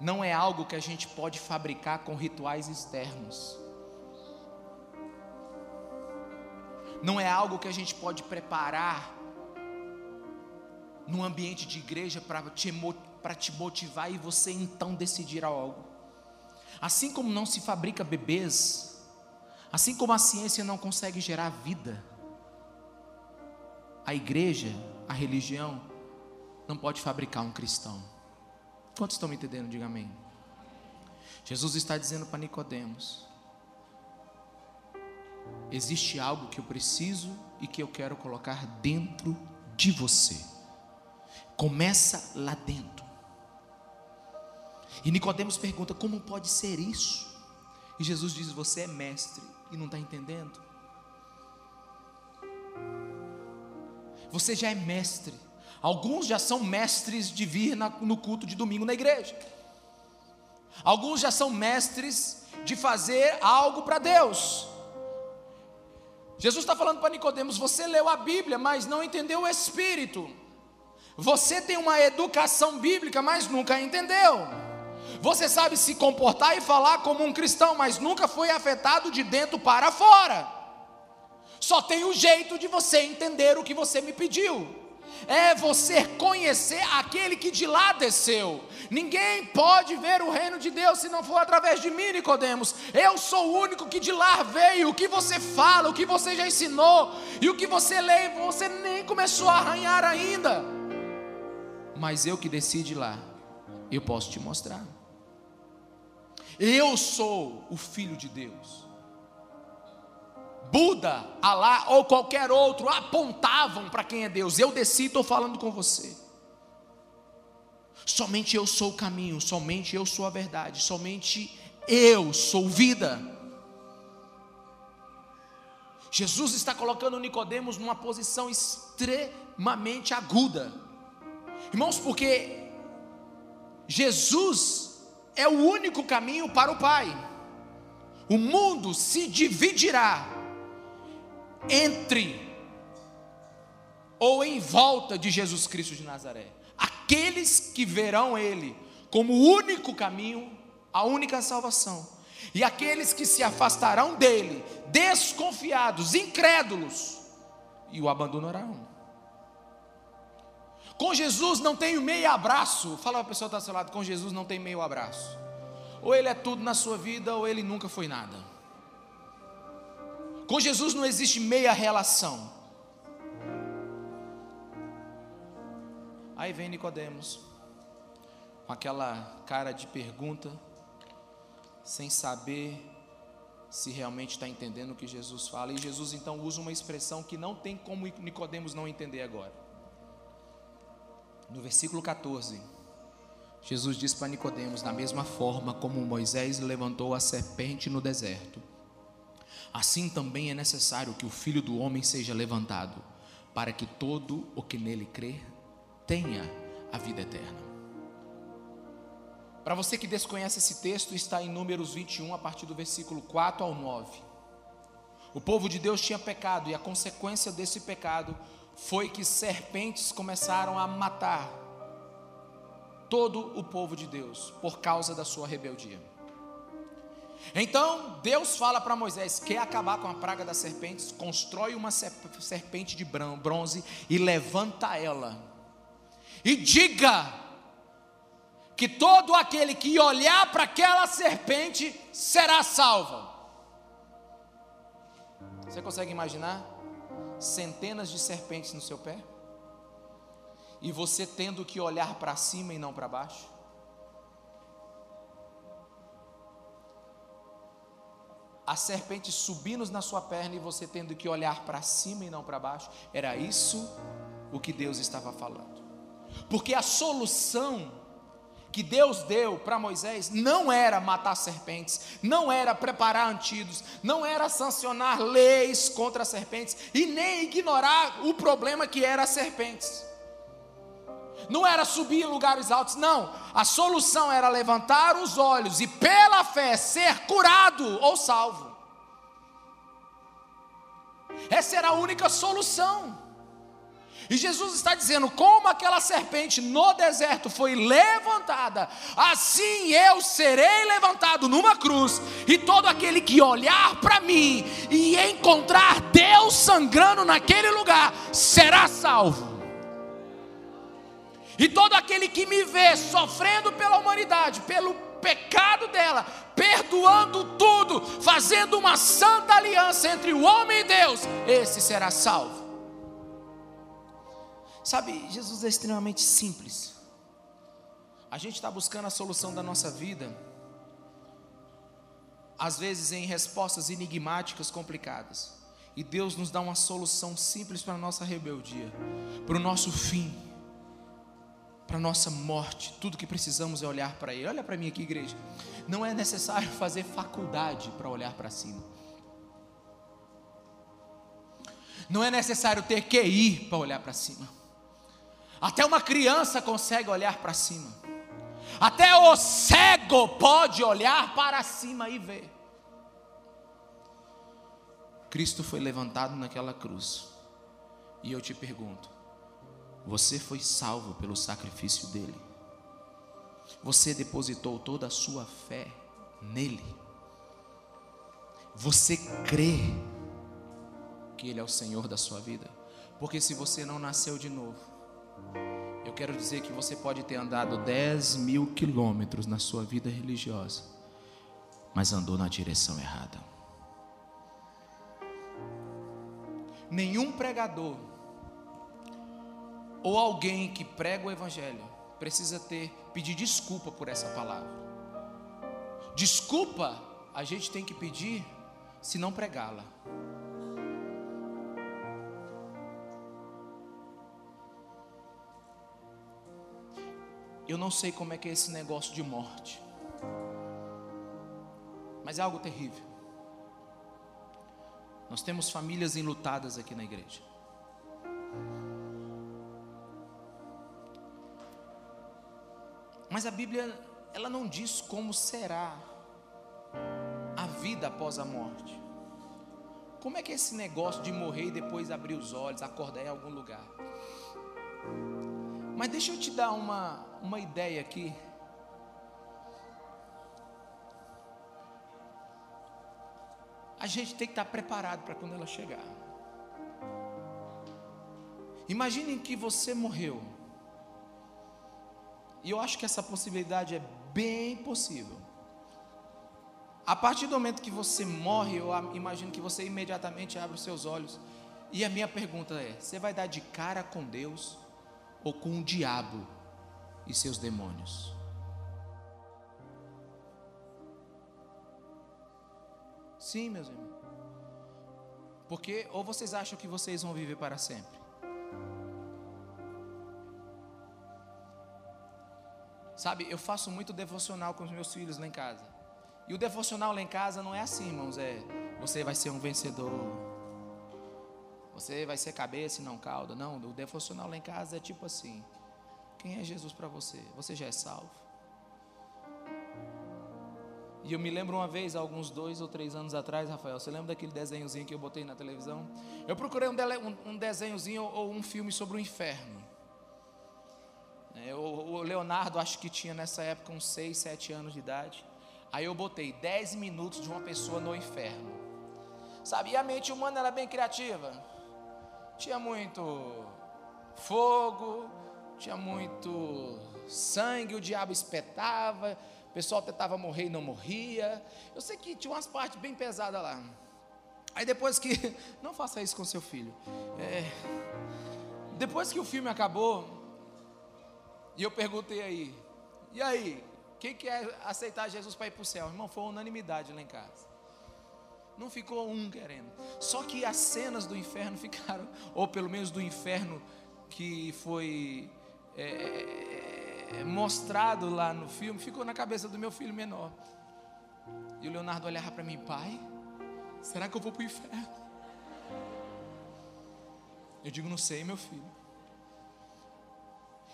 não é algo que a gente pode fabricar com rituais externos. Não é algo que a gente pode preparar num ambiente de igreja para te, motivar e você então decidir algo. Assim como não se fabrica bebês, assim como a ciência não consegue gerar vida, a igreja, a religião, não pode fabricar um cristão. Quantos estão me entendendo? Diga amém. Jesus está dizendo para Nicodemos: existe algo que eu preciso e que eu quero colocar dentro de você. Começa lá dentro. E Nicodemos pergunta: como pode ser isso? E Jesus diz: você é mestre e não está entendendo. Você já é mestre Alguns já são mestres de vir na, no culto de domingo na igreja. Alguns já são mestres de fazer algo para Deus. Jesus está falando para Nicodemos: você leu a Bíblia, mas não entendeu o Espírito. Você tem uma educação bíblica, mas nunca entendeu. Você sabe se comportar e falar como um cristão, mas nunca foi afetado de dentro para fora. Só tem o jeito de você entender o que você me pediu é você conhecer aquele que de lá desceu. Ninguém pode ver o reino de Deus se não for através de mim, Nicodemos. Eu sou o único que de lá veio. O que você fala, o que você já ensinou e o que você lê, você nem começou a arranhar ainda. Mas eu que decidi lá, eu posso te mostrar. Eu sou o filho de Deus. Buda, Alá ou qualquer outro apontavam para quem é Deus. Eu desci estou falando com você. Somente eu sou o caminho, somente eu sou a verdade, somente eu sou vida. Jesus está colocando Nicodemos numa posição extremamente aguda. Irmãos, porque Jesus é o único caminho para o Pai. O mundo se dividirá entre ou em volta de Jesus Cristo de Nazaré. Aqueles que verão Ele como o único caminho, a única salvação, e aqueles que se afastarão dele, desconfiados, incrédulos, e o abandonarão. Com Jesus não tem meio abraço. Fala para a pessoa que está ao seu lado: com Jesus não tem meio abraço. Ou ele é tudo na sua vida, ou ele nunca foi nada. Com Jesus não existe meia relação. Aí vem Nicodemos, com aquela cara de pergunta, sem saber se realmente está entendendo o que Jesus fala. E Jesus então usa uma expressão que não tem como Nicodemos não entender agora. No versículo 14, Jesus diz para Nicodemos, da mesma forma como Moisés levantou a serpente no deserto, assim também é necessário que o Filho do homem seja levantado, para que todo o que nele crer tenha a vida eterna. Para você que desconhece esse texto, está em Números 21, a partir do versículo 4 ao 9. O povo de Deus tinha pecado, e a consequência desse pecado foi que serpentes começaram a matar todo o povo de Deus, por causa da sua rebeldia. Então Deus fala para Moisés: quer acabar com a praga das serpentes? Constrói uma serpente de bronze e levanta ela, e diga que todo aquele que olhar para aquela serpente será salvo. Você consegue imaginar centenas de serpentes no seu pé? E você tendo que olhar para cima e não para baixo? As serpentes subindo na sua perna e você tendo que olhar para cima e não para baixo? Era isso o que Deus estava falando. Porque a solução que Deus deu para Moisés não era matar serpentes, não era preparar antídotos, não era sancionar leis contra serpentes e nem ignorar o problema que era as serpentes. Não era subir em lugares altos, não. A solução era levantar os olhos e pela fé ser curado ou salvo. Essa era a única solução. E Jesus está dizendo: como aquela serpente no deserto foi levantada, assim eu serei levantado numa cruz, e todo aquele que olhar para mim e encontrar Deus sangrando naquele lugar será salvo. E todo aquele que me vê sofrendo pela humanidade, pelo pecado dela, perdoando tudo, fazendo uma santa aliança entre o homem e Deus, esse será salvo. Sabe, Jesus é extremamente simples. A gente está buscando a solução da nossa vida, às vezes em respostas enigmáticas, complicadas. E Deus nos dá uma solução simples para a nossa rebeldia, para o nosso fim, para nossa morte. Tudo que precisamos é olhar para Ele. Olha para mim aqui, igreja. Não é necessário fazer faculdade para olhar para cima. Não é necessário ter QI para olhar para cima. Até uma criança consegue olhar para cima. Até o cego pode olhar para cima e ver. Cristo foi levantado naquela cruz. E eu te pergunto: você foi salvo pelo sacrifício dele? Você depositou toda a sua fé nele? Você crê que ele é o Senhor da sua vida? Porque se você não nasceu de novo, eu quero dizer que você pode ter andado 10 mil quilômetros na sua vida religiosa, mas andou na direção errada. Nenhum pregador ou alguém que prega o evangelho precisa ter pedir desculpa por essa palavra. Desculpa a gente tem que pedir se não pregá-la. Eu não sei como é que é esse negócio de morte. Mas é algo terrível. Nós temos famílias enlutadas aqui na igreja. Mas a Bíblia, ela não diz como será a vida após a morte. Como é que é esse negócio de morrer e depois abrir os olhos, acordar em algum lugar? Mas deixa eu te dar uma, uma ideia aqui. A gente tem que estar preparado para quando ela chegar. Imaginem que você morreu. E eu acho que essa possibilidade é bem possível. A partir do momento que você morre, eu imagino que você imediatamente abre os seus olhos. E a minha pergunta é: você vai dar de cara com Deus ou com o diabo e seus demônios? Sim, meus irmãos. Porque ou vocês acham que vocês vão viver para sempre? Sabe, eu faço muito devocional com os meus filhos lá em casa. E o devocional lá em casa não é assim, irmãos, é você vai ser um vencedor. Você vai ser cabeça e não cauda. Não, o devocional lá em casa é tipo assim: quem é Jesus para você? Você já é salvo? E eu me lembro uma vez, alguns dois ou três anos atrás, Rafael, você lembra daquele desenhozinho que eu botei na televisão? Eu procurei um, um desenhozinho ou um filme sobre o inferno. É, o Leonardo, acho que tinha nessa época uns seis, sete anos de idade. Aí eu botei dez minutos de uma pessoa no inferno. Sabe, e a mente humana era é bem criativa tinha muito fogo, tinha muito sangue, o diabo espetava, o pessoal tentava morrer e não morria. Eu sei que tinha umas partes bem pesadas lá. Aí depois que. Não faça isso com seu filho. É, depois que o filme acabou, e eu perguntei aí, e aí, quem quer aceitar Jesus para ir para o céu? Irmão, foi unanimidade lá em casa. Não ficou um querendo. Só que as cenas do inferno ficaram, ou pelo menos do inferno que foi é, é, mostrado lá no filme, ficou na cabeça do meu filho menor. E o Leonardo olhava para mim, pai, será que eu vou para o inferno? Eu digo, não sei, meu filho.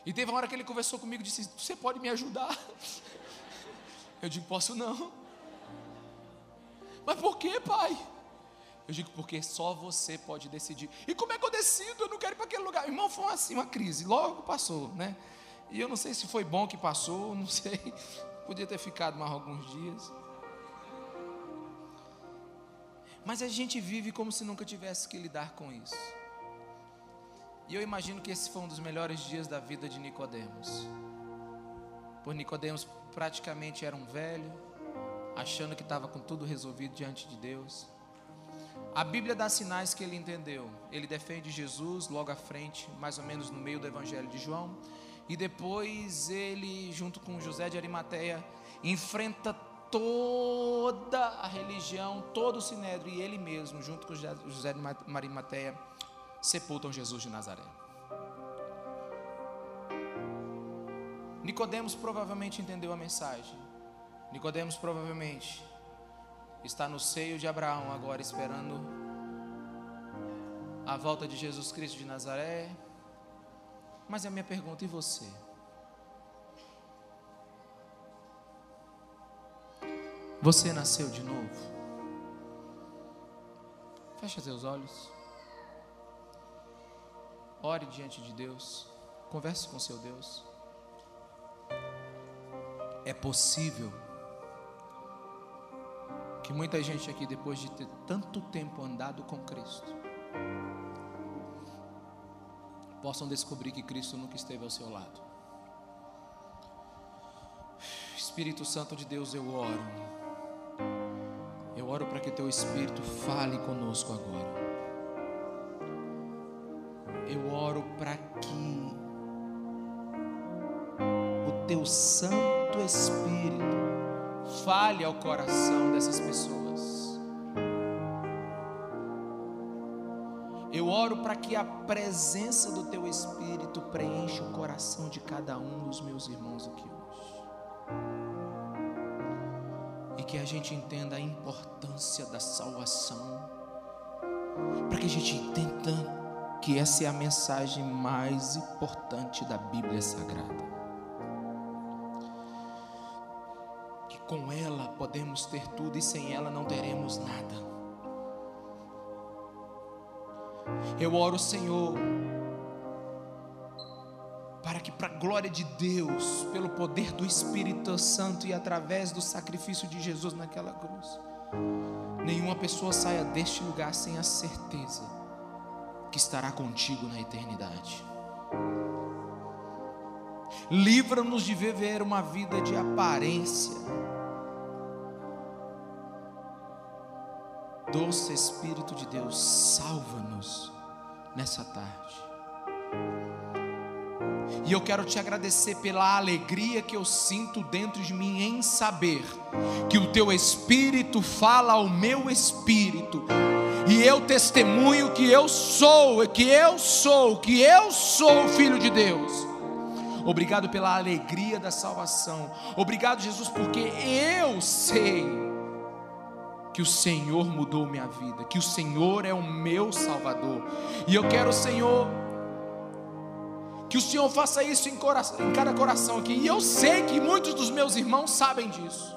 E teve uma hora que ele conversou comigo e disse: Você pode me ajudar? Eu digo: Posso não. Mas por que, pai? Eu digo, porque só você pode decidir. E como é que eu decido? Eu não quero ir para aquele lugar. Irmão, foi assim, uma crise. Logo passou, né? E eu não sei se foi bom que passou, não sei. Podia ter ficado mais alguns dias. Mas a gente vive como se nunca tivesse que lidar com isso. E eu imagino que esse foi um dos melhores dias da vida de Nicodemos. Por Nicodemos praticamente era um velho, achando que estava com tudo resolvido diante de Deus. A Bíblia dá sinais que ele entendeu. Ele defende Jesus logo à frente, mais ou menos no meio do Evangelho de João. E depois ele, junto com José de Arimateia, enfrenta toda a religião, todo o sinédrio, e ele mesmo, junto com José de Arimateia, sepultam Jesus de Nazaré. Nicodemos provavelmente entendeu a mensagem. Nicodemos provavelmente está no seio de Abraão agora esperando a volta de Jesus Cristo de Nazaré. Mas a minha pergunta, e você? Você nasceu de novo? Feche seus olhos. Ore diante de Deus. Converse com seu Deus. É possível que muita gente aqui, depois de ter tanto tempo andado com Cristo, possam descobrir que Cristo nunca esteve ao seu lado. Espírito Santo de Deus, eu oro. Eu oro para que teu Espírito fale conosco agora. Teu Santo Espírito fale ao coração dessas pessoas. Eu oro para que a presença do Teu Espírito preencha o coração de cada um dos meus irmãos aqui hoje. E que a gente entenda a importância da salvação. Para que a gente entenda que essa é a mensagem mais importante da Bíblia Sagrada. Com ela podemos ter tudo e sem ela não teremos nada. Eu oro, Senhor, para que, para a glória de Deus, pelo poder do Espírito Santo e através do sacrifício de Jesus naquela cruz, nenhuma pessoa saia deste lugar sem a certeza que estará contigo na eternidade. Livra-nos de viver uma vida de aparência. Doce Espírito de Deus, salva-nos nessa tarde. E eu quero te agradecer pela alegria que eu sinto dentro de mim em saber que o teu Espírito fala ao meu espírito e eu testemunho que eu sou, que eu sou, que eu sou filho de Deus. Obrigado pela alegria da salvação. Obrigado, Jesus, porque eu sei que o Senhor mudou minha vida, que o Senhor é o meu Salvador. E eu quero, Senhor, que o Senhor faça isso em, coração, em cada coração aqui. E eu sei que muitos dos meus irmãos sabem disso.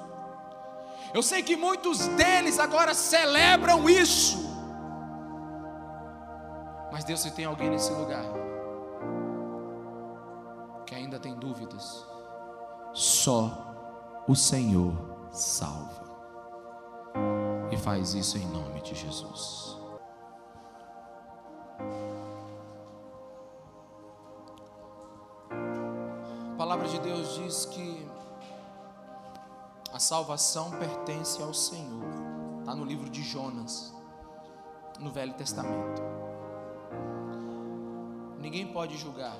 Eu sei que muitos deles agora celebram isso. Mas Deus, se tem alguém nesse lugar que ainda tem dúvidas, só o Senhor salva. E faz isso em nome de Jesus. A palavra de Deus diz que a salvação pertence ao Senhor. Está no livro de Jonas, no Velho Testamento. Ninguém pode julgar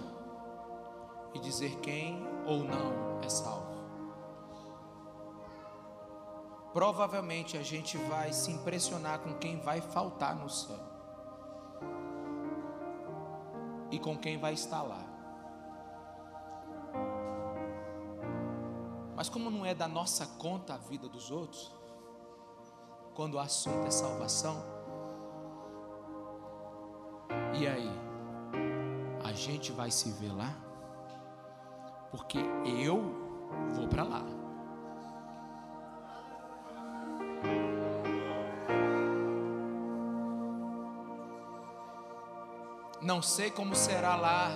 e dizer quem ou não é salvo. Provavelmente a gente vai se impressionar com quem vai faltar no céu e com quem vai estar lá. Mas como não é da nossa conta a vida dos outros, quando o assunto é salvação, e aí? a gente vai se ver lá, porque eu vou para lá. Não sei como será lá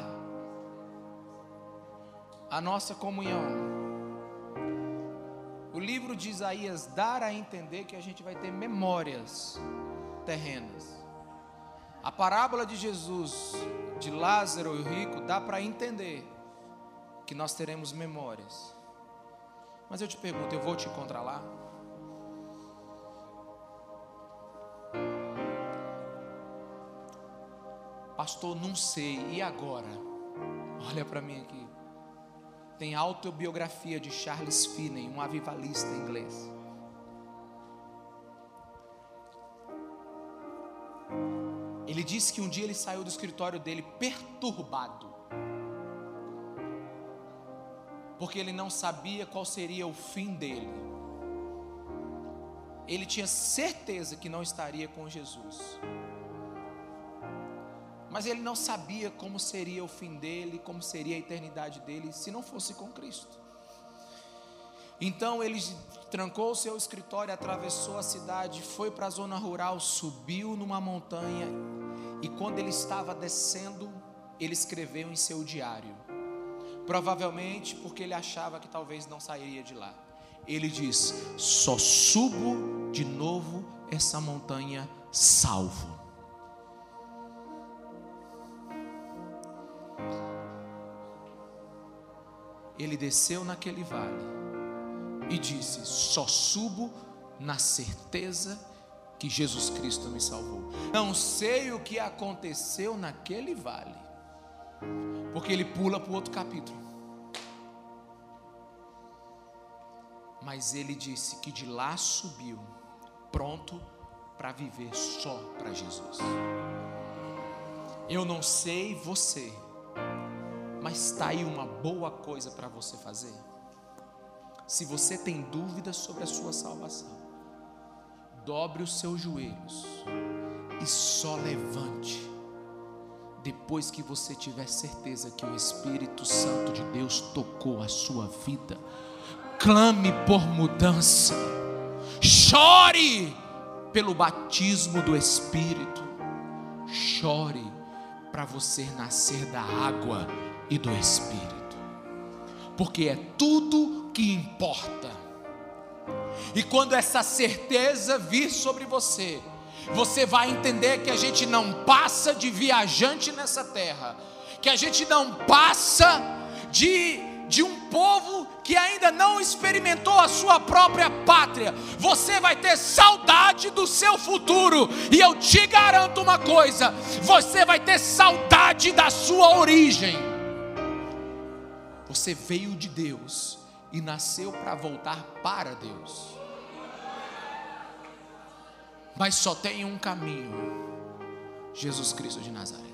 a nossa comunhão. O livro de Isaías dá a entender que a gente vai ter memórias terrenas. A parábola de Jesus, de Lázaro e o rico, dá para entender que nós teremos memórias. Mas eu te pergunto, eu vou te encontrar lá? Pastor, não sei, e agora? Olha para mim aqui. Tem autobiografia de Charles Finney, um avivalista inglês. Ele disse que um dia ele saiu do escritório dele perturbado, porque ele não sabia qual seria o fim dele. Ele tinha certeza que não estaria com Jesus, mas ele não sabia como seria o fim dele, como seria a eternidade dele, se não fosse com Cristo. Então ele trancou o seu escritório, atravessou a cidade, foi para a zona rural, subiu numa montanha e quando ele estava descendo, ele escreveu em seu diário. Provavelmente porque ele achava que talvez não sairia de lá. Ele diz: Só subo de novo essa montanha salvo. Ele desceu naquele vale e disse: Só subo na certeza que Jesus Cristo me salvou. Não sei o que aconteceu naquele vale, porque ele pula para o outro capítulo. Mas ele disse que de lá subiu, pronto para viver só para Jesus. Eu não sei você, Mas está aí uma boa coisa para você fazer. Se você tem dúvidas sobre a sua salvação, dobre os seus joelhos e só levante depois que você tiver certeza que o Espírito Santo de Deus tocou a sua vida. Clame por mudança, chore pelo batismo do Espírito, chore para você nascer da água e do Espírito, porque é tudo que importa. E quando essa certeza vir sobre você, você vai entender que a gente não passa de viajante nessa terra, que a gente não passa de, de um povo que ainda não experimentou a sua própria pátria. Você vai ter saudade do seu futuro, e eu te garanto uma coisa: você vai ter saudade da sua origem. Você veio de Deus e nasceu para voltar para Deus. Mas só tem um caminho: Jesus Cristo de Nazaré.